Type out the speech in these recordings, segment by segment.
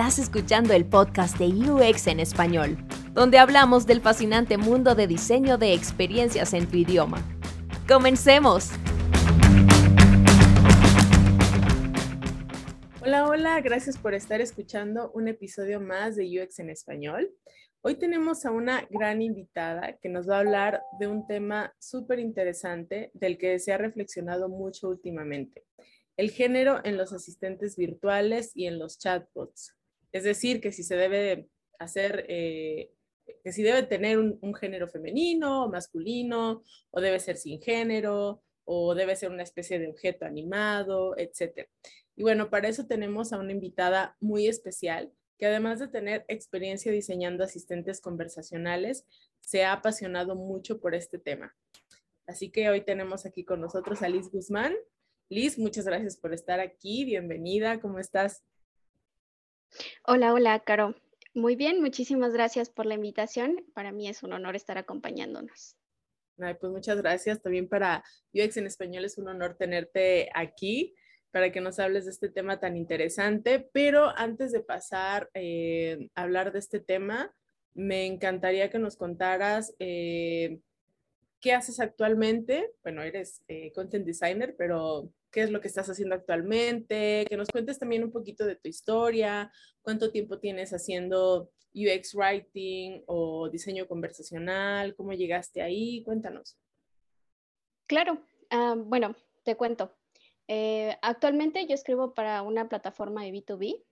Estás escuchando el podcast de UX en español, donde hablamos del fascinante mundo de diseño de experiencias en tu idioma. ¡Comencemos! Hola, hola, gracias por estar escuchando un episodio más de UX en español. Hoy tenemos a una gran invitada que nos va a hablar de un tema súper interesante del que se ha reflexionado mucho últimamente el género en los asistentes virtuales y en los chatbots. Es decir, que si se debe hacer, eh, que si debe tener un, género femenino o masculino, o debe ser sin género, o debe ser una especie de objeto animado, etc. Y bueno, para eso tenemos a una invitada muy especial que además de tener experiencia diseñando asistentes conversacionales, se ha apasionado mucho por este tema. Así que hoy tenemos aquí con nosotros a Liz Guzmán. Liz, muchas gracias por estar aquí. Bienvenida, ¿cómo estás? Hola, hola, Caro. Muy bien, muchísimas gracias por la invitación. Para mí es un honor estar acompañándonos. pues muchas gracias. También para UX en Español es un honor tenerte aquí para que nos hables de este tema tan interesante. Pero antes de pasar eh, a hablar de este tema, me encantaría que nos contaras eh, qué haces actualmente. Bueno, eres eh, content designer, pero qué es lo que estás haciendo actualmente, que nos cuentes también un poquito de tu historia, cuánto tiempo tienes haciendo UX writing o diseño conversacional, cómo llegaste ahí, cuéntanos. Claro, ah, bueno, te cuento. Eh, actualmente yo escribo para una plataforma de B2B.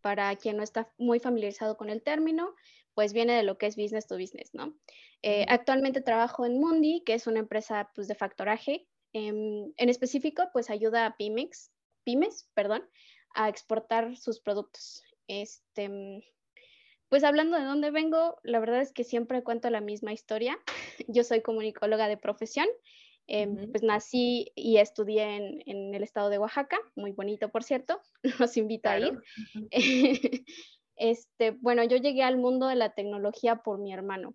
Para quien no está muy familiarizado con el término, pues viene de lo que es business to business, ¿no? Eh, actualmente trabajo en Mundi, que es una empresa pues, de factoraje en específico, pues ayuda a pymes, pymes, perdón, a exportar sus productos. Este, mm, pues hablando de dónde vengo, la verdad es que siempre cuento la misma historia. Yo soy comunicóloga de profesión. Em, pues nací y estudié en, el estado de Oaxaca, muy bonito por cierto, los invito a ir. este, bueno, yo llegué al mundo de la tecnología por mi hermano.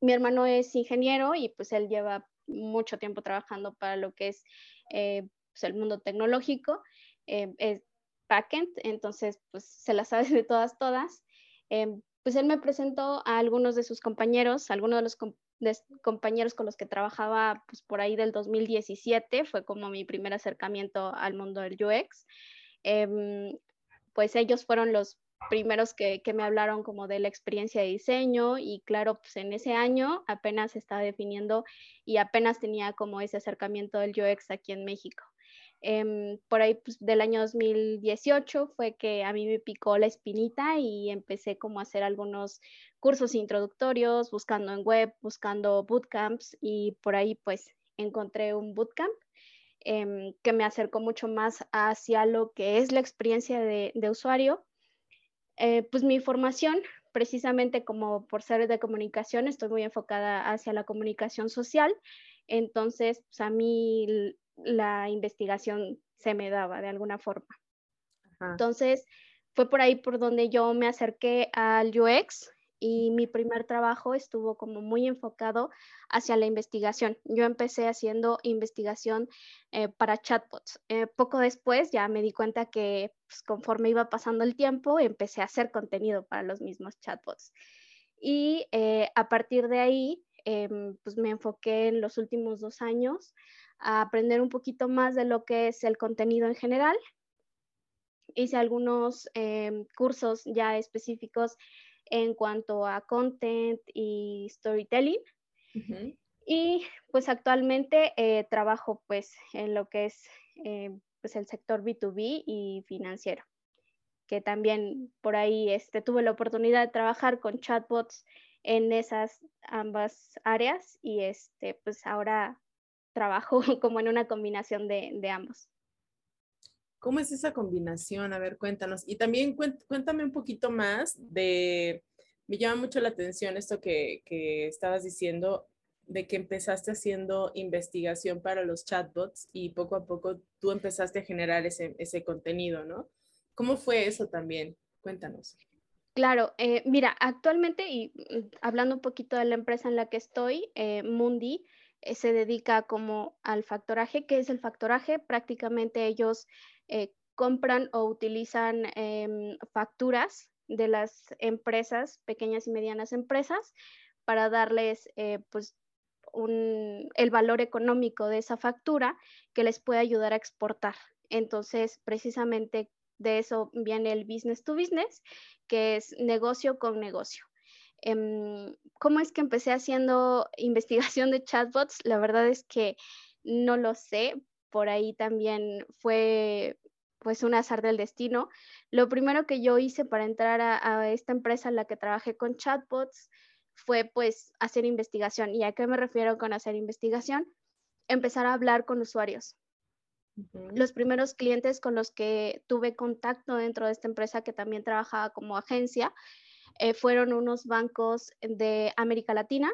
Mi hermano es ingeniero y pues él lleva mucho tiempo trabajando para lo que es eh, pues, el mundo tecnológico, eh, es backend, entonces pues se la sabe de todas, todas. Eh, pues él me presentó a algunos de sus compañeros, algunos de los compañeros con los que trabajaba pues, por ahí del 2017, fue como mi primer acercamiento al mundo del UX. Em, pues ellos fueron los primeros que, me hablaron como de la experiencia de diseño y claro, pues en ese año apenas estaba definiendo y apenas tenía como ese acercamiento del UX aquí en México. Em, por ahí pues, del año 2018 fue que a mí me picó la espinita y empecé como a hacer algunos cursos introductorios, buscando en web, buscando bootcamps y por ahí pues encontré un bootcamp em, que me acercó mucho más hacia lo que es la experiencia de, de usuario eh, pues mi formación, precisamente como por ser de comunicación, estoy muy enfocada hacia la comunicación social, entonces pues, a mí la investigación se me daba de alguna forma. Entonces, fue por ahí por donde yo me acerqué al UX y mi primer trabajo estuvo como muy enfocado hacia la investigación. Yo empecé haciendo investigación eh, para chatbots. Eh, poco después ya me di cuenta que pues, conforme iba pasando el tiempo, empecé a hacer contenido para los mismos chatbots. Y eh, a partir de ahí, em, pues me enfoqué en los últimos dos años a aprender un poquito más de lo que es el contenido en general. Hice algunos em, cursos ya específicos en cuanto a content y storytelling. Y pues actualmente eh, trabajo pues en lo que es eh, pues el sector B2B y financiero, que también por ahí este, tuve la oportunidad de trabajar con chatbots en esas ambas áreas y este, pues ahora trabajo como en una combinación de, de ambos. ¿Cómo es esa combinación? A ver, cuéntanos. Y también cuéntame un poquito más de, me llama mucho la atención esto que, que estabas diciendo, de que empezaste haciendo investigación para los chatbots y poco a poco tú empezaste a generar ese, ese contenido, ¿no? ¿Cómo fue eso también? Cuéntanos. Claro, eh, mira, actualmente y mm, hablando un poquito de la empresa en la que estoy, eh, Mundi, eh, se dedica como al factoraje. ¿Qué es el factoraje? Prácticamente ellos compran o utilizan em, facturas de las empresas, pequeñas y medianas empresas, para darles eh, pues el valor económico de esa factura que les puede ayudar a exportar. Entonces, precisamente de eso viene el business to business, que es negocio con negocio. Em, ¿Cómo es que empecé haciendo investigación de chatbots? La verdad es que no lo sé. Por ahí también fue pues un azar del destino. Lo primero que yo hice para entrar a, a esta empresa en la que trabajé con chatbots fue pues hacer investigación. ¿Y a qué me refiero con hacer investigación? Empezar a hablar con usuarios. Los primeros clientes con los que tuve contacto dentro de esta empresa que también trabajaba como agencia eh, fueron unos bancos de América Latina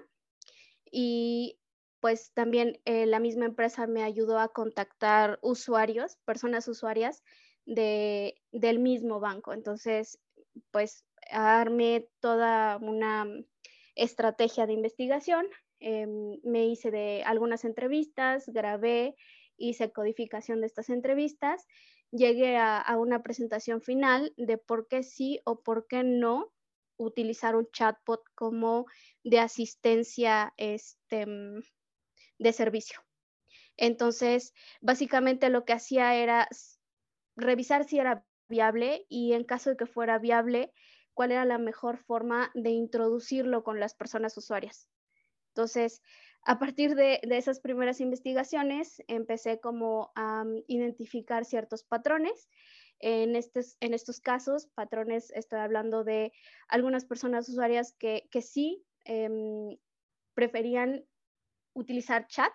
y pues también eh, la misma empresa me ayudó a contactar usuarios, personas usuarias de, del mismo banco. Entonces, pues armé toda una estrategia de investigación, em, me hice de algunas entrevistas, grabé, hice codificación de estas entrevistas, llegué a, una presentación final de por qué sí o por qué no utilizar un chatbot como de asistencia este, mm, de servicio. Entonces, básicamente lo que hacía era revisar si era viable y en caso de que fuera viable, cuál era la mejor forma de introducirlo con las personas usuarias. Entonces, a partir de, esas primeras investigaciones, empecé como a mm, identificar ciertos patrones. En, en estos casos, patrones, estoy hablando de algunas personas usuarias que, sí em, preferían utilizar chat,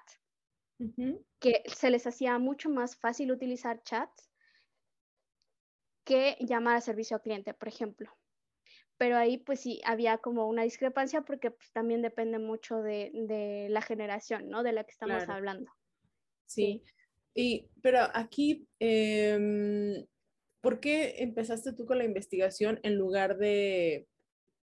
que se les hacía mucho más fácil utilizar chat que llamar a servicio al cliente, por ejemplo pero ahí pues sí había como una discrepancia porque pues, también depende mucho de, la generación, ¿no? De la que estamos hablando. Sí. Y, pero aquí, em, ¿por qué empezaste tú con la investigación en lugar de,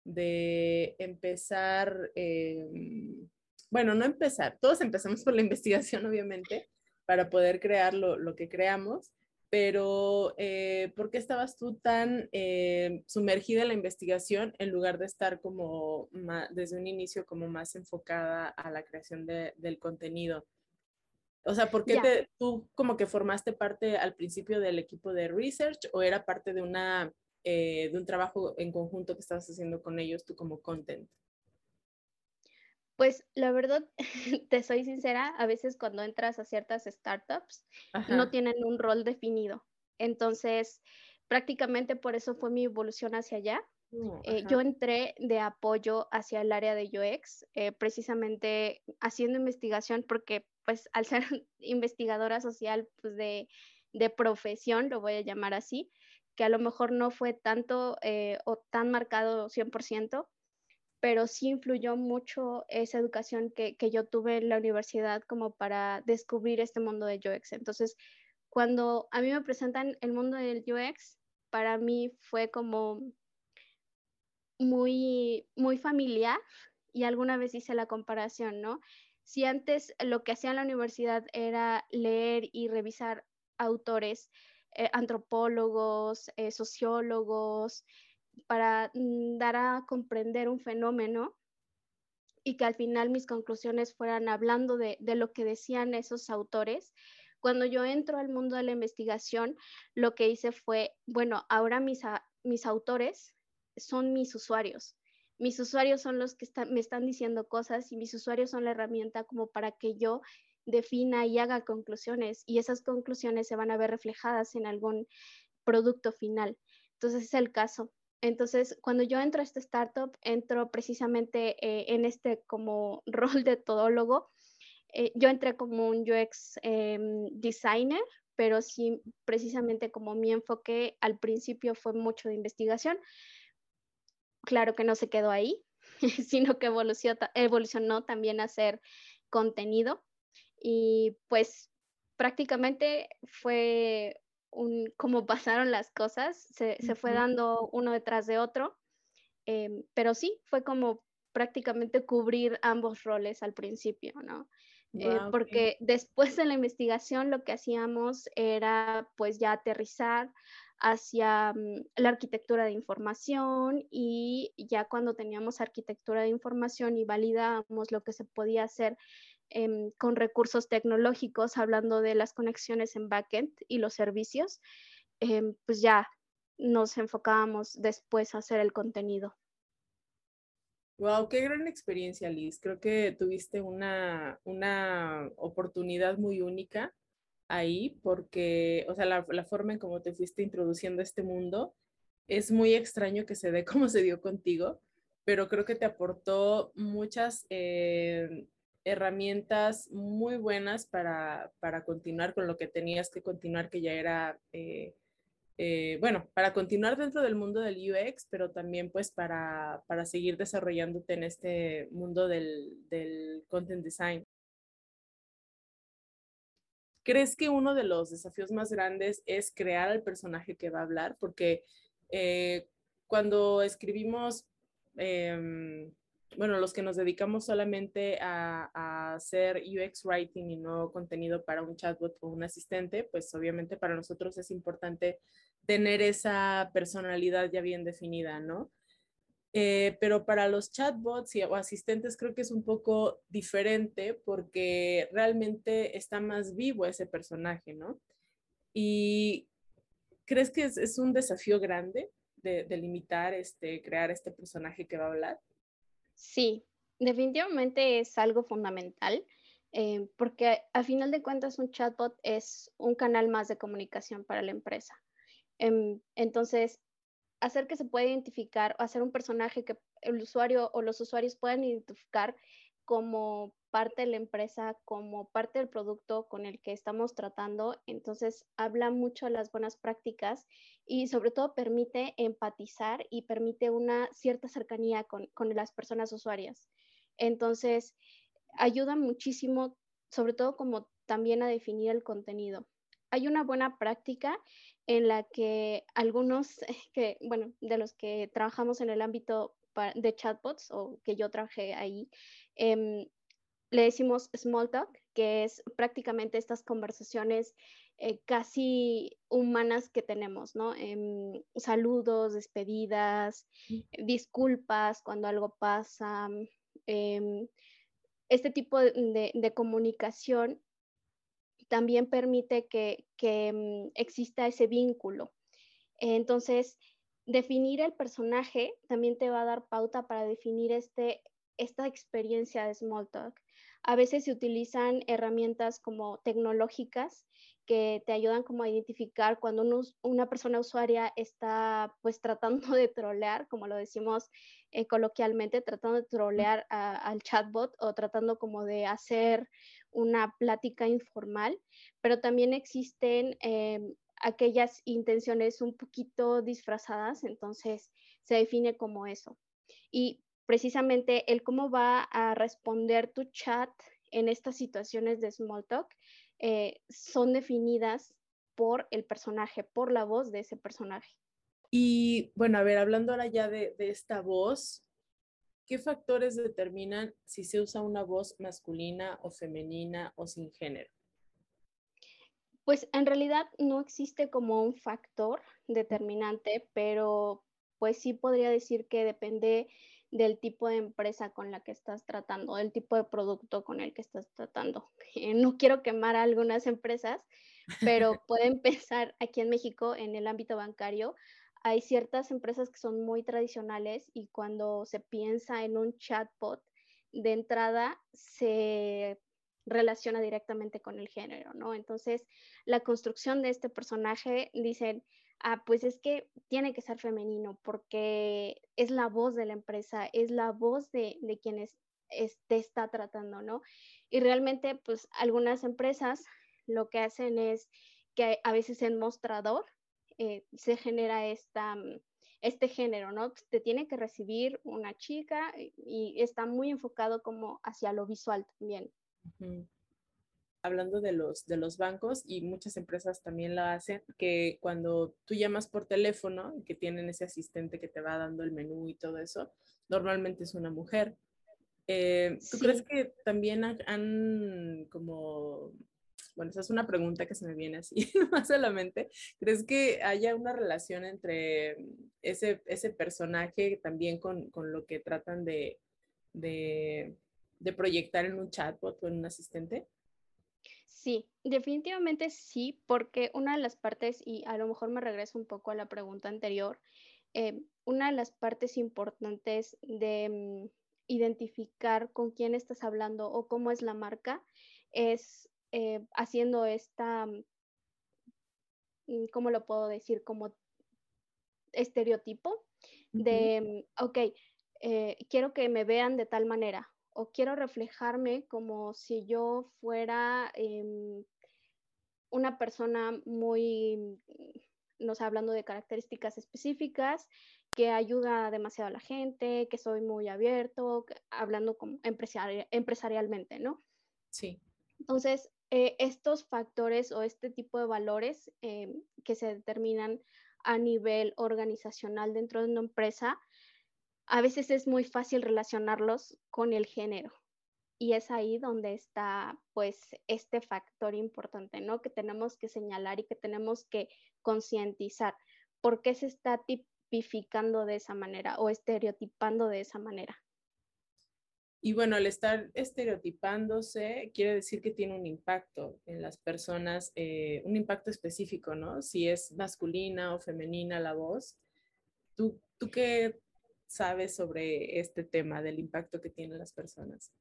de empezar, em, bueno, no empezar, todos empezamos por la investigación, obviamente, para poder crear lo, lo que creamos, pero eh, ¿por qué estabas tú tan eh, sumergida en la investigación en lugar de estar como desde un inicio como más enfocada a la creación del contenido? O sea, ¿por qué tú como que formaste parte al principio del equipo de research o era parte de, una, eh, de un trabajo en conjunto que estabas haciendo con ellos tú como content? Pues la verdad, te soy sincera, a veces cuando entras a ciertas startups no tienen un rol definido. Entonces, prácticamente por eso fue mi evolución hacia allá. Oh, eh, yo entré de apoyo hacia el área de UX, eh, precisamente haciendo investigación, porque pues al ser investigadora social pues, de, profesión, lo voy a llamar así, que a lo mejor no fue tanto eh, o tan marcado 100%, pero sí influyó mucho esa educación que, yo tuve en la universidad como para descubrir este mundo de UX. Entonces, cuando a mí me presentan el mundo del UX, para mí fue como muy, muy familiar y alguna vez hice la comparación, ¿no? Si antes lo que hacía en la universidad era leer y revisar autores, eh, antropólogos, eh, sociólogos, para mm, dar a comprender un fenómeno y que al final mis conclusiones fueran hablando de, lo que decían esos autores. Cuando yo entro al mundo de la investigación, lo que hice fue, bueno, ahora mis, mis autores son mis usuarios. Mis usuarios son los que me están diciendo cosas y mis usuarios son la herramienta como para que yo defina y haga conclusiones y esas conclusiones se van a ver reflejadas en algún producto final. Entonces es el caso. Entonces, cuando yo entro a esta startup, entro precisamente eh, en este como rol de todólogo. Eh, yo entré como un UX em, designer, pero sí precisamente como mi enfoque al principio fue mucho de investigación. Claro que no se quedó ahí, sino que evolucionó, evolucionó también a hacer contenido. Y pues prácticamente fue cómo pasaron las cosas, se, fue dando uno detrás de otro, em, pero sí, fue como prácticamente cubrir ambos roles al principio, ¿no? Eh, porque después de la investigación lo que hacíamos era pues ya aterrizar hacia mm, la arquitectura de información y ya cuando teníamos arquitectura de información y validábamos lo que se podía hacer em, con recursos tecnológicos, hablando de las conexiones en backend y los servicios, em, pues ya nos enfocábamos después a hacer el contenido. Wow, qué gran experiencia, Liz. Creo que tuviste una, una oportunidad muy única ahí porque, o sea, la, la, forma en cómo te fuiste introduciendo a este mundo es muy extraño que se dé como se dio contigo, pero creo que te aportó muchas eh, herramientas muy buenas para, para, continuar con lo que tenías que continuar, que ya era eh, eh, bueno, para continuar dentro del mundo del UX, pero también pues para, para seguir desarrollándote en este mundo del, del, content design. ¿Crees que uno de los desafíos más grandes es crear al personaje que va a hablar? Porque eh, cuando escribimos, eh, bueno, los que nos dedicamos solamente a, hacer UX writing y no contenido para un chatbot o un asistente, pues obviamente para nosotros es importante tener esa personalidad ya bien definida, ¿no? Eh, pero para los chatbots o asistentes creo que es un poco diferente porque realmente está más vivo ese personaje, ¿no? Y ¿crees que es, un desafío grande de, de, limitar, este, crear este personaje que va a hablar? Sí, definitivamente es algo fundamental. Eh, porque a final de cuentas un chatbot es un canal más de comunicación para la empresa. Em, entonces, hacer que se pueda identificar, hacer un personaje que el usuario o los usuarios puedan identificar como parte de la empresa, como parte del producto con el que estamos tratando. Entonces, habla mucho de las buenas prácticas y sobre todo permite empatizar y permite una cierta cercanía con, con las personas usuarias. Entonces, ayuda muchísimo, sobre todo como también a definir el contenido. Hay una buena práctica en la que algunos, que, bueno, de los que trabajamos en el ámbito de chatbots o que yo trabajé ahí, eh, le decimos small talk, que es prácticamente estas conversaciones eh, casi humanas que tenemos, ¿no? Eh, saludos, despedidas, mm. disculpas cuando algo pasa. Eh, este tipo de, de, comunicación también permite que, que mm, exista ese vínculo. Entonces, definir el personaje también te va a dar pauta para definir este, esta experiencia de small talk. A veces se utilizan herramientas como tecnológicas que te ayudan como a identificar cuando una persona usuaria está pues tratando de trolear, como lo decimos eh, coloquialmente, tratando de trolear al chatbot o tratando como de hacer una plática informal, pero también existen eh, aquellas intenciones un poquito disfrazadas, entonces se define como eso. Y precisamente el cómo va a responder tu chat en estas situaciones de small talk eh, son definidas por el personaje, por la voz de ese personaje. Y bueno, a ver, hablando ahora ya de, de esta voz, ¿qué factores determinan si se usa una voz masculina o femenina o sin género? Pues en realidad no existe como un factor determinante, pero pues sí podría decir que depende del tipo de empresa con la que estás tratando, del tipo de producto con el que estás tratando. Eh, no quiero quemar a algunas empresas, pero pueden pensar aquí en México en el ámbito bancario. Hay ciertas empresas que son muy tradicionales y cuando se piensa en un chatbot, de entrada se relaciona directamente con el género, ¿no? Entonces, la construcción de este personaje, dicen, ah, pues es que tiene que ser femenino porque es la voz de la empresa, es la voz de, de quien te está tratando, ¿no? Y realmente, pues algunas empresas lo que hacen es que a veces en mostrador eh, se genera esta, mm, este género, ¿no? Te tiene que recibir una chica y, está muy enfocado como hacia lo visual también. Hablando de los, de los bancos y muchas empresas también lo hacen, que cuando tú llamas por teléfono que tienen ese asistente que te va dando el menú y todo eso, normalmente es una mujer. Eh, ¿Tú crees que también han, como, bueno, esa es una pregunta que se me viene así más a la mente, ¿crees que haya una relación entre ese, ese personaje también con, con lo que tratan de, de, de proyectar en un chatbot o en un asistente? Sí, definitivamente sí, porque una de las partes, y a lo mejor me regreso un poco a la pregunta anterior, eh, una de las partes importantes de mm, identificar con quién estás hablando o cómo es la marca es eh, haciendo esta, mm, ¿cómo lo puedo decir? Como estereotipo de, mm, ok, eh, quiero que me vean de tal manera o quiero reflejarme como si yo fuera em, una persona muy, no sé, hablando de características específicas, que ayuda demasiado a la gente, que soy muy abierto, hablando como empresarialmente, ¿no? Sí. Entonces, eh, estos factores o este tipo de valores em, que se determinan a nivel organizacional dentro de una empresa, a veces es muy fácil relacionarlos con el género. Y es ahí donde está, pues, este factor importante, ¿no? Que tenemos que señalar y que tenemos que concientizar. ¿Por qué se está tipificando de esa manera o estereotipando de esa manera? Y bueno, al estar estereotipándose, quiere decir que tiene un impacto en las personas, eh, un impacto específico, ¿no? Si es masculina o femenina la voz. ¿Tú, tú qué sabes sobre este tema del impacto que tienen las personas?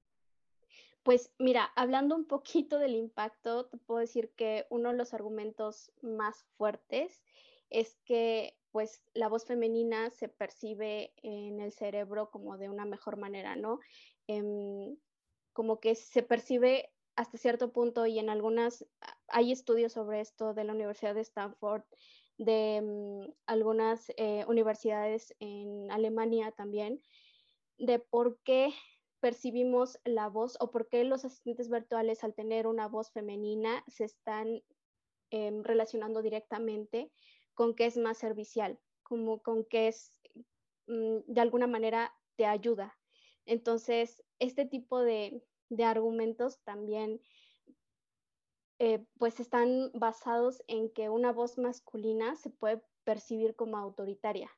Pues mira, hablando un poquito del impacto, te puedo decir que uno de los argumentos más fuertes es que pues la voz femenina se percibe en el cerebro como de una mejor manera, ¿no? Em, como que se percibe hasta cierto punto y en algunas, hay estudios sobre esto de la Universidad de Stanford, de mm, algunas eh, universidades en Alemania también, de por qué percibimos la voz o por qué los asistentes virtuales al tener una voz femenina se están em, relacionando directamente con que es más servicial, como con que es mm, de alguna manera te ayuda. Entonces, este tipo de, de argumentos también eh, pues están basados en que una voz masculina se puede percibir como autoritaria,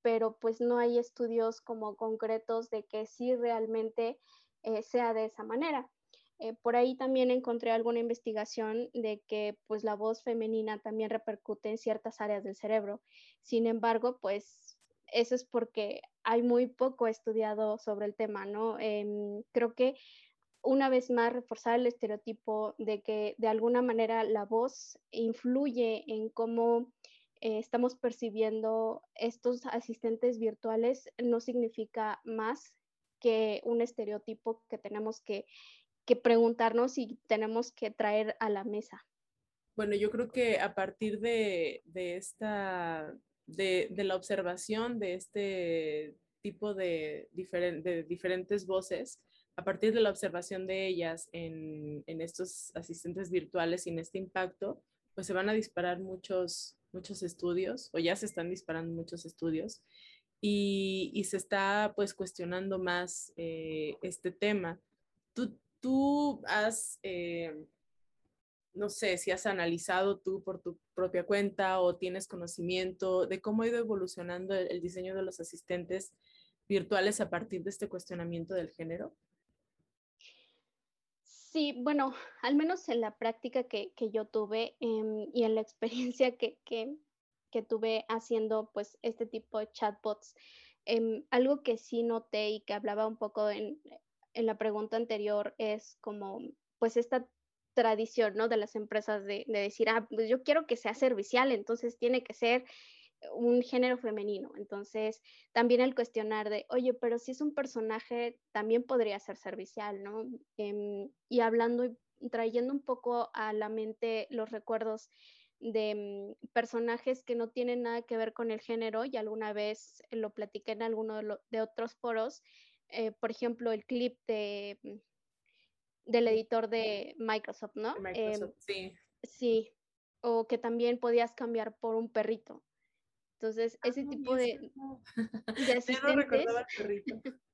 pero pues no hay estudios como concretos de que sí realmente eh, sea de esa manera. Eh, por ahí también encontré alguna investigación de que pues la voz femenina también repercute en ciertas áreas del cerebro. Sin embargo, pues eso es porque hay muy poco estudiado sobre el tema, ¿no? Em, creo que una vez más reforzar el estereotipo de que de alguna manera la voz influye en cómo eh, estamos percibiendo estos asistentes virtuales no significa más que un estereotipo que tenemos que, preguntarnos y tenemos que traer a la mesa. Bueno, yo creo que a partir de, esta, de, la observación de este tipo de, de diferentes voces, a partir de la observación de ellas en, estos asistentes virtuales y en este impacto, pues se van a disparar muchos, muchos estudios, o ya se están disparando muchos estudios, y, se está pues cuestionando más eh, este tema. Tú, tú has, eh, no sé, si has analizado tú por tu propia cuenta o tienes conocimiento de cómo ha ido evolucionando el diseño de los asistentes virtuales a partir de este cuestionamiento del género. Sí, bueno, al menos en la práctica que, yo tuve em, y en la experiencia que, tuve haciendo pues este tipo de chatbots, em, algo que sí noté y que hablaba un poco en, la pregunta anterior es como pues esta tradición, ¿no? De las empresas de, de decir, ah, pues yo quiero que sea servicial, entonces tiene que ser un género femenino. Entonces, también el cuestionar de, oye, pero si es un personaje, también podría ser servicial, ¿no? Em, y hablando y trayendo un poco a la mente los recuerdos de mm, personajes que no tienen nada que ver con el género, y alguna vez lo platiqué en alguno de, otros foros, eh, por ejemplo, el clip de, mm, del editor de Microsoft, ¿no? Microsoft, em, sí. Sí, o que también podías cambiar por un perrito. Entonces, ese tipo de, de asistentes,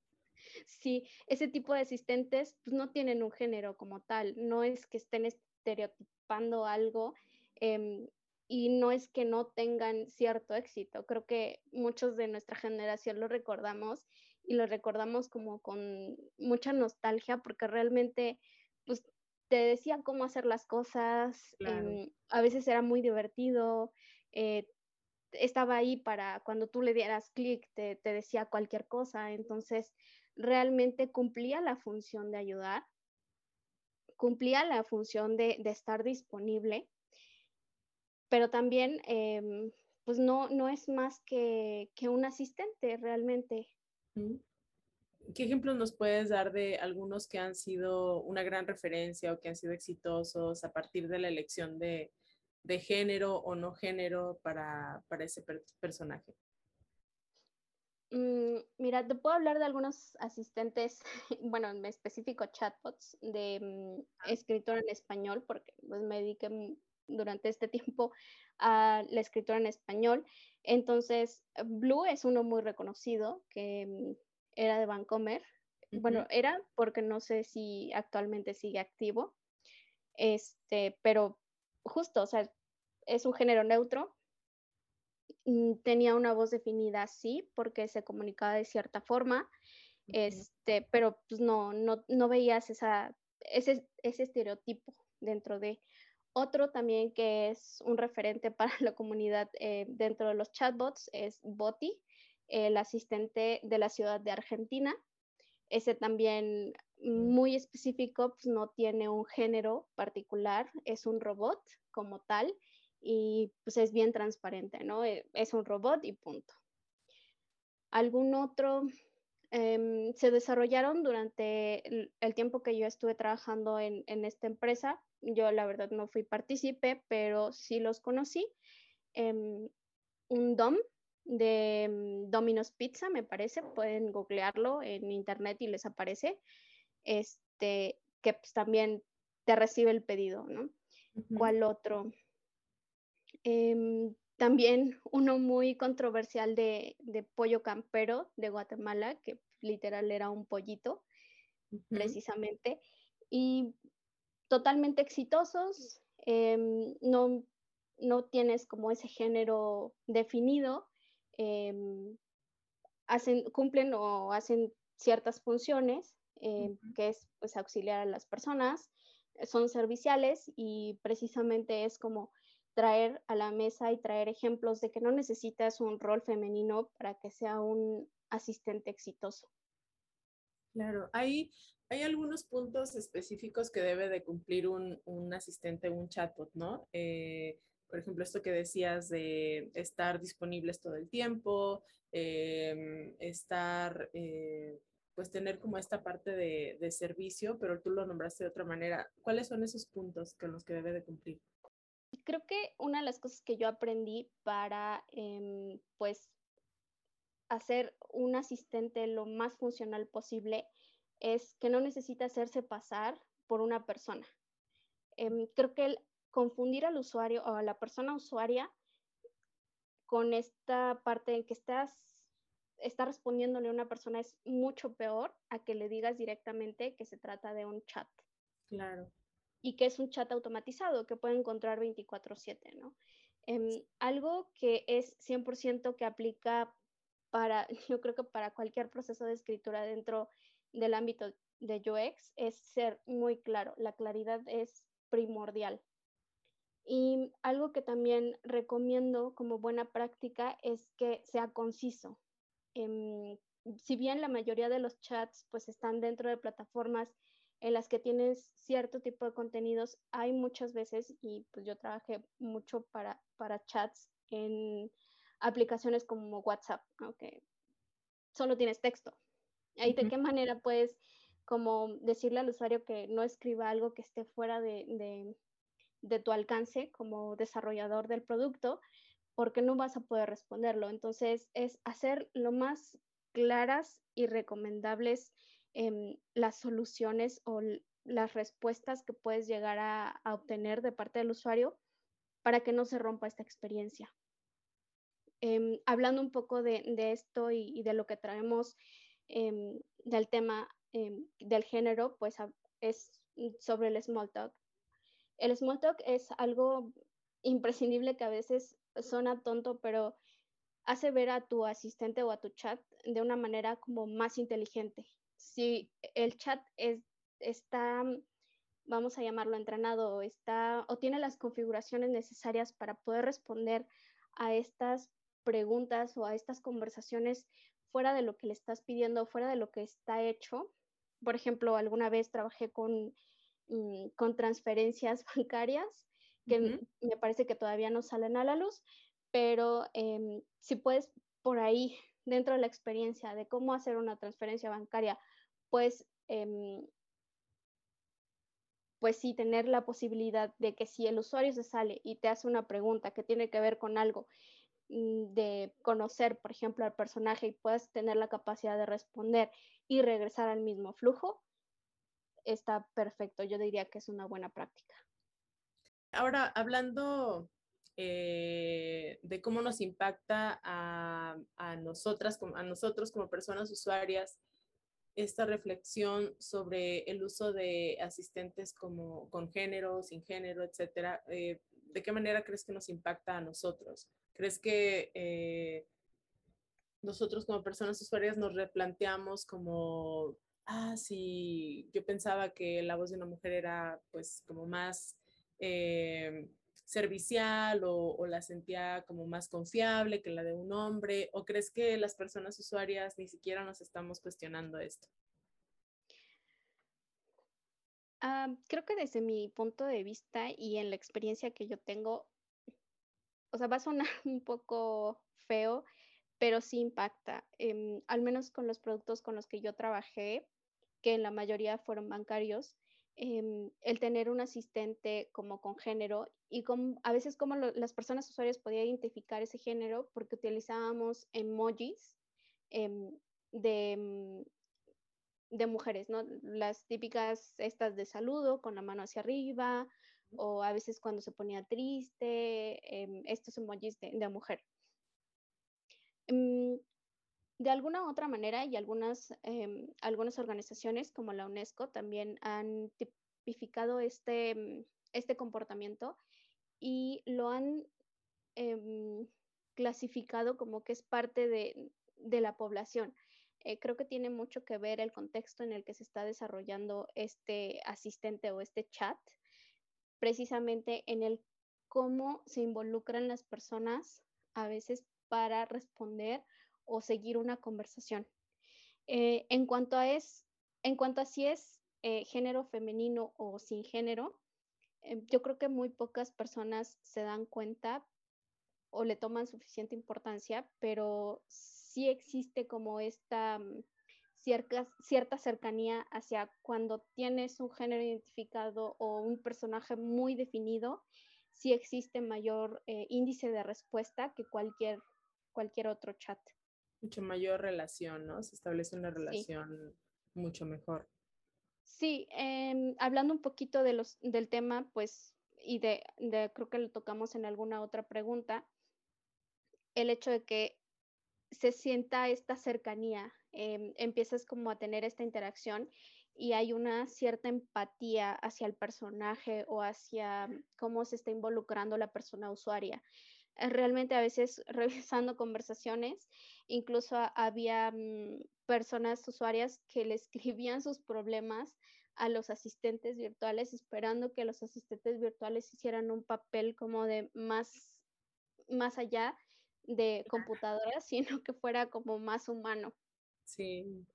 Sí, ese tipo de asistentes pues, no tienen un género como tal, no es que estén estereotipando algo em, y no es que no tengan cierto éxito. Creo que muchos de nuestra generación lo recordamos y lo recordamos como con mucha nostalgia porque realmente pues te decía cómo hacer las cosas, em, a veces era muy divertido, eh, estaba ahí para cuando tú le dieras clic, te, decía cualquier cosa, entonces realmente cumplía la función de ayudar, cumplía la función de, estar disponible, pero también em, pues no, no es más que, un asistente realmente. ¿Qué ejemplos nos puedes dar de algunos que han sido una gran referencia o que han sido exitosos a partir de la elección de, de género o no género para, para ese personaje? Mm, mira, te puedo hablar de algunos asistentes, bueno, en específico chatbots de mm, ah. escritor en español, porque pues, me dediqué durante este tiempo a la escritura en español. Entonces, Blue es uno muy reconocido que mm, era de Vancomer. Bueno, era porque no sé si actualmente sigue activo. Este, pero justo, o sea, es un género neutro. Mm, tenía una voz definida así porque se comunicaba de cierta forma, este, pero pues no, no, no veías esa, ese, ese estereotipo dentro de otro también que es un referente para la comunidad eh, dentro de los chatbots es Boti, el asistente de la ciudad de Argentina. Ese también muy específico, pues no tiene un género particular, es un robot como tal y pues es bien transparente, ¿no? Eh, es un robot y punto. ¿Algún otro? Em, se desarrollaron durante el, tiempo que yo estuve trabajando en, esta empresa. Yo la verdad no fui partícipe, pero sí los conocí. Em, un DOM de em, Domino's Pizza, me parece. Pueden googlearlo en internet y les aparece. Este, que pues, también te recibe el pedido, ¿no? ¿Cuál otro? Em, también uno muy controversial de, pollo campero de Guatemala, que literal era un pollito, precisamente, y totalmente exitosos, em, no, no tienes como ese género definido, em, hacen, cumplen o hacen ciertas funciones, que es pues auxiliar a las personas, son serviciales y precisamente es como traer a la mesa y traer ejemplos de que no necesitas un rol femenino para que sea un asistente exitoso. Claro, hay, hay algunos puntos específicos que debe de cumplir un, un asistente, un chatbot, ¿no? Eh, por ejemplo, esto que decías de estar disponibles todo el tiempo, em, estar, eh, pues tener como esta parte de, de, servicio, pero tú lo nombraste de otra manera. ¿Cuáles son esos puntos con los que debe de cumplir? creo que una de las cosas que yo aprendí para, em, pues, hacer un asistente lo más funcional posible es que no necesita hacerse pasar por una persona. Em, creo que el confundir al usuario o a la persona usuaria con esta parte en que estás está respondiéndole a una persona es mucho peor a que le digas directamente que se trata de un chat. Claro y que es un chat automatizado que puede encontrar 24/7, ¿no? Em, algo que es 100% que aplica para, yo creo que para cualquier proceso de escritura dentro del ámbito de UX es ser muy claro. La claridad es primordial. Y algo que también recomiendo como buena práctica es que sea conciso. Em, si bien la mayoría de los chats pues están dentro de plataformas en las que tienes cierto tipo de contenidos, hay muchas veces, y pues yo trabajé mucho para, para chats en aplicaciones como WhatsApp, aunque solo tienes texto. Ahí de qué manera puedes como decirle al usuario que no escriba algo que esté fuera de, de tu alcance como desarrollador del producto, porque no vas a poder responderlo. Entonces, es hacer lo más claras y recomendables Em, las soluciones o las respuestas que puedes llegar a, obtener de parte del usuario para que no se rompa esta experiencia. Em, hablando un poco de, esto y, de lo que traemos em, del tema em, del género, pues es sobre el small talk. El small talk es algo imprescindible que a veces suena tonto, pero hace ver a tu asistente o a tu chat de una manera como más inteligente. Si el chat es, está, vamos a llamarlo entrenado, está o tiene las configuraciones necesarias para poder responder a estas preguntas o a estas conversaciones fuera de lo que le estás pidiendo, fuera de lo que está hecho. Por ejemplo, alguna vez trabajé con, mm, con transferencias bancarias que me parece que todavía no salen a la luz, pero em, si puedes por ahí, dentro de la experiencia de cómo hacer una transferencia bancaria, pues, pues sí, tener la posibilidad de que si el usuario se sale y te hace una pregunta que tiene que ver con algo mm, de conocer, por ejemplo, al personaje y puedas tener la capacidad de responder y regresar al mismo flujo, está perfecto. Yo diría que es una buena práctica. Ahora, hablando eh, de cómo nos impacta a, nosotras, a nosotros como personas usuarias, esta reflexión sobre el uso de asistentes como con género, sin género, etcétera, eh, ¿de qué manera crees que nos impacta a nosotros? ¿Crees que eh, nosotros como personas usuarias nos replanteamos como, ah, sí, yo pensaba que la voz de una mujer era pues como más eh, servicial o, la sentía como más confiable que la de un hombre? ¿O crees que las personas usuarias ni siquiera nos estamos cuestionando esto? Ah, creo que desde mi punto de vista y en la experiencia que yo tengo, o sea, va a sonar un poco feo, pero sí impacta. Em, al menos con los productos con los que yo trabajé, que en la mayoría fueron bancarios, Em, el tener un asistente como con género y a veces como las personas usuarias podían identificar ese género porque utilizábamos emojis em, de, mm, de mujeres, ¿no? Las típicas estas de saludo con la mano hacia arriba o a veces cuando se ponía triste, em, estos emojis de, de mujer. De alguna u otra manera, y algunas, em, algunas organizaciones como la UNESCO también han tipificado este, mm, este comportamiento y lo han em, clasificado como que es parte de, la población. Eh, creo que tiene mucho que ver el contexto en el que se está desarrollando este asistente o este chat, precisamente en el cómo se involucran las personas a veces para responder o seguir una conversación. Eh, en, cuanto a es, en cuanto a si es eh, género femenino o sin género, eh, yo creo que muy pocas personas se dan cuenta o le toman suficiente importancia, pero sí existe como esta mm, cierta, cierta cercanía hacia cuando tienes un género identificado o un personaje muy definido, sí existe mayor índice de respuesta que cualquier, cualquier otro chat mucho mayor relación, ¿no? Se establece una relación mucho mejor. Sí, em, hablando un poquito de los, del tema, pues, y de, creo que lo tocamos en alguna otra pregunta, el hecho de que se sienta esta cercanía, em, empiezas como a tener esta interacción y hay una cierta empatía hacia el personaje o hacia cómo se está involucrando la persona usuaria. Eh, realmente a veces revisando conversaciones, incluso había mm, personas usuarias que le escribían sus problemas a los asistentes virtuales esperando que los asistentes virtuales hicieran un papel como de más, más allá de computadora, sino que fuera como más humano. Sí.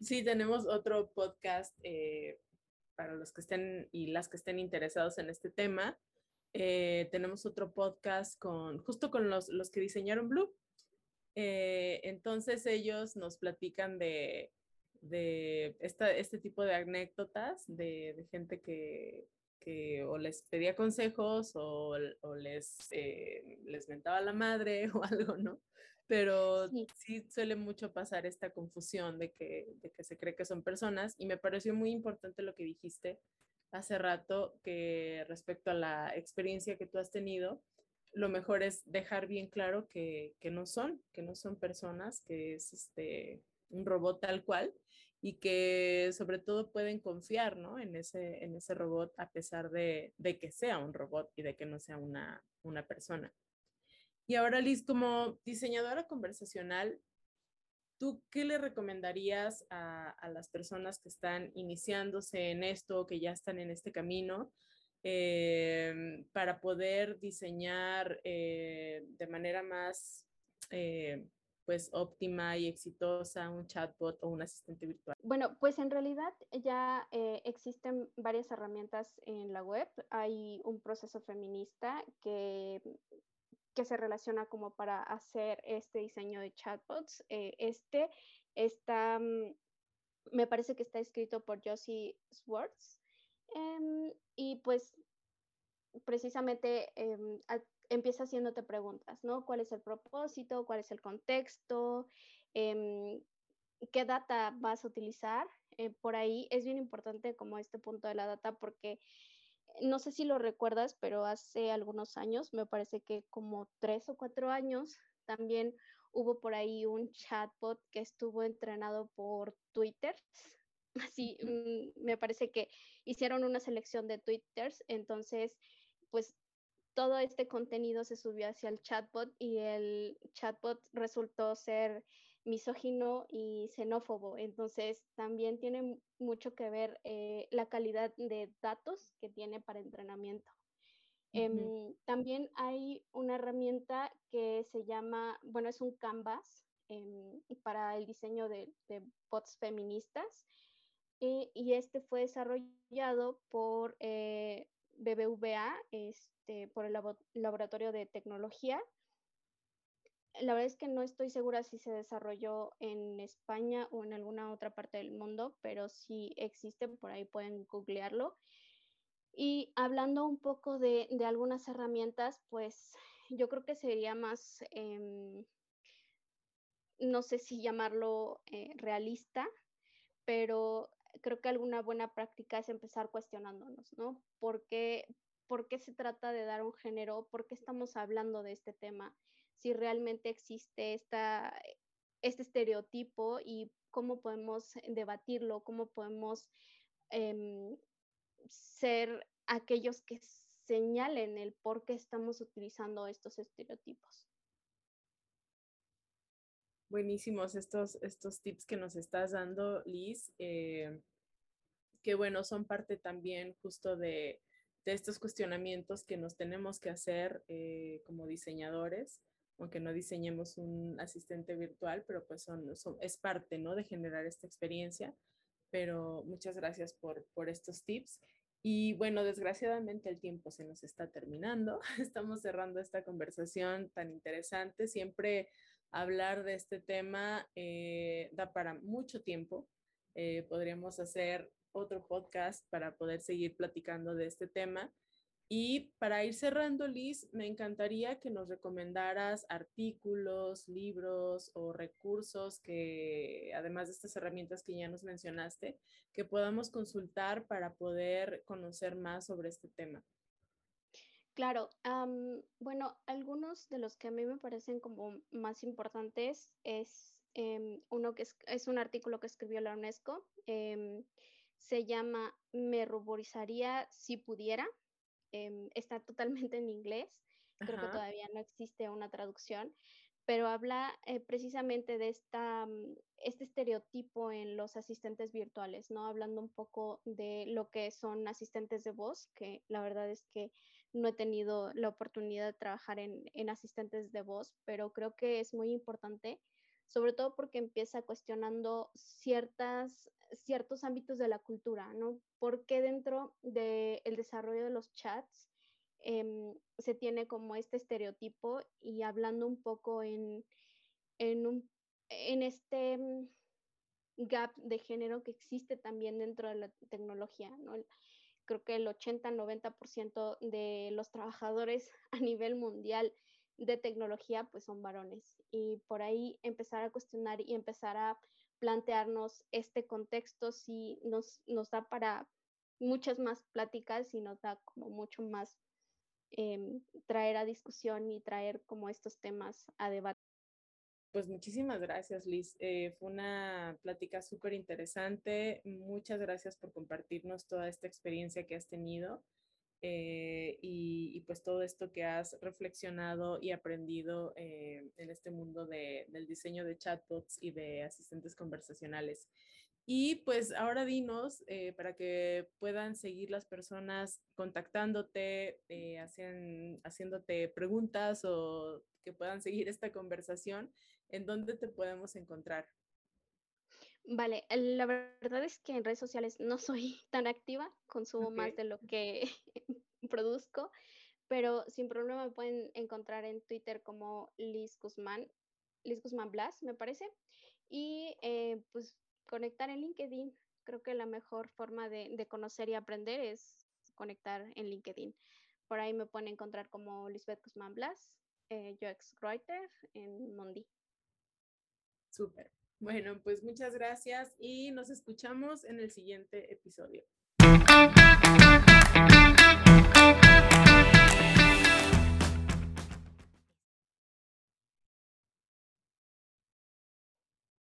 Sí, tenemos otro podcast eh, para los que estén y las que estén interesados en este tema eh, tenemos otro podcast con, justo con los, los que diseñaron Blue. Eh, entonces ellos nos platican de, de esta, este tipo de anécdotas de, de gente que, que, o les pedía consejos o, o les, eh, les mentaba la madre o algo, ¿no? Pero sí. sí. suele mucho pasar esta confusión de que, de que se cree que son personas y me pareció muy importante lo que dijiste hace rato que respecto a la experiencia que tú has tenido, lo mejor es dejar bien claro que, no son, que no son personas, que es este, un robot tal cual y que sobre todo pueden confiar ¿no? en, ese, en ese robot a pesar de, de, que sea un robot y de que no sea una, una persona. Y ahora, Liz, como diseñadora conversacional, ¿tú qué le recomendarías a, las personas que están iniciándose en esto, que ya están en este camino, eh, para poder diseñar eh, de manera más eh, pues óptima y exitosa un chatbot o un asistente virtual? Bueno, pues en realidad ya existen varias herramientas en la web. Hay un proceso feminista que, que se relaciona como para hacer este diseño de chatbots. Eh, este está, mm, me parece que está escrito por Josie Swartz. Em, y pues precisamente em, empieza haciéndote preguntas, ¿no? ¿Cuál es el propósito? ¿Cuál es el contexto? Em, ¿Qué data vas a utilizar? Eh, por ahí es bien importante como este punto de la data porque no sé si lo recuerdas, pero hace algunos años, me parece que como tres o cuatro años, también hubo por ahí un chatbot que estuvo entrenado por Twitter. Así, mm, me parece que hicieron una selección de Twitters, entonces, pues todo este contenido se subió hacia el chatbot y el chatbot resultó ser misógino y xenófobo. Entonces, también tiene mucho que ver eh, la calidad de datos que tiene para entrenamiento. Em, también hay una herramienta que se llama, bueno, es un canvas em, para el diseño de, bots feministas. y este fue desarrollado por eh, BBVA este, por el Laboratorio de Tecnología. La verdad es que no estoy segura si se desarrolló en España o en alguna otra parte del mundo, pero sí existe, por ahí pueden googlearlo. Y hablando un poco de, algunas herramientas, pues yo creo que sería más, em, no sé si llamarlo eh, realista, pero creo que alguna buena práctica es empezar cuestionándonos, ¿no? ¿Por qué, ¿Por qué se trata de dar un género? ¿Por qué estamos hablando de este tema? Si realmente existe esta, este estereotipo y cómo podemos debatirlo, cómo podemos em, ser aquellos que señalen el por qué estamos utilizando estos estereotipos. Buenísimos estos, estos tips que nos estás dando, Liz, eh, que bueno, son parte también justo de, de, estos cuestionamientos que nos tenemos que hacer eh, como diseñadores, aunque no diseñemos un asistente virtual, pero pues es parte, ¿no? De generar esta experiencia. Pero muchas gracias por, por estos tips. Y bueno, desgraciadamente el tiempo se nos está terminando. Estamos cerrando esta conversación tan interesante. Siempre hablar de este tema eh, da para mucho tiempo. Eh, podríamos hacer otro podcast para poder seguir platicando de este tema. Y para ir cerrando, Liz, me encantaría que nos recomendaras artículos, libros o recursos que, además de estas herramientas que ya nos mencionaste, que podamos consultar para poder conocer más sobre este tema. Claro, bueno, algunos de los que a mí me parecen como más importantes es em, uno que es, un artículo que escribió la UNESCO, em, se llama Me ruborizaría si pudiera, em, está totalmente en inglés, creo que todavía no existe una traducción, pero habla eh, precisamente de esta, mm, este estereotipo en los asistentes virtuales, ¿no? Hablando un poco de lo que son asistentes de voz, que la verdad es que no he tenido la oportunidad de trabajar en, en asistentes de voz, pero creo que es muy importante, sobre todo porque empieza cuestionando ciertas, ciertos ámbitos de la cultura, ¿no? Porque dentro del desarrollo de los chats, Em, se tiene como este estereotipo y hablando un poco en, en, un, en este mm, gap de género que existe también dentro de la tecnología, ¿no? Creo que el 80-90% de los trabajadores a nivel mundial de tecnología pues son varones y por ahí empezar a cuestionar y empezar a plantearnos este contexto si nos, nos da para muchas más pláticas y nos da como mucho más Em, traer a discusión y traer como estos temas a debate. pues muchísimas gracias, Liz. Eh, fue una plática súper interesante. Muchas gracias por compartirnos toda esta experiencia que has tenido eh, pues todo esto que has reflexionado y aprendido eh, en este mundo del diseño de chatbots y de asistentes conversacionales. Y pues ahora dinos para que puedan seguir las personas contactándote, hacen, haciéndote preguntas o que puedan seguir esta conversación ¿en dónde te podemos encontrar? Vale, la verdad es que en redes sociales no soy tan activa, consumo más de lo que produzco, pero sin problema me pueden encontrar en Twitter como Liz Guzmán, Liz Guzmán Blas, me parece, y eh, pues conectar en LinkedIn. Creo que la mejor forma de, conocer y aprender es conectar en LinkedIn. Por ahí me pueden encontrar como Lisbeth Guzmán Blas, eh, UX Writer en Mondi. Súper. Bueno, pues muchas gracias y nos escuchamos en el siguiente episodio.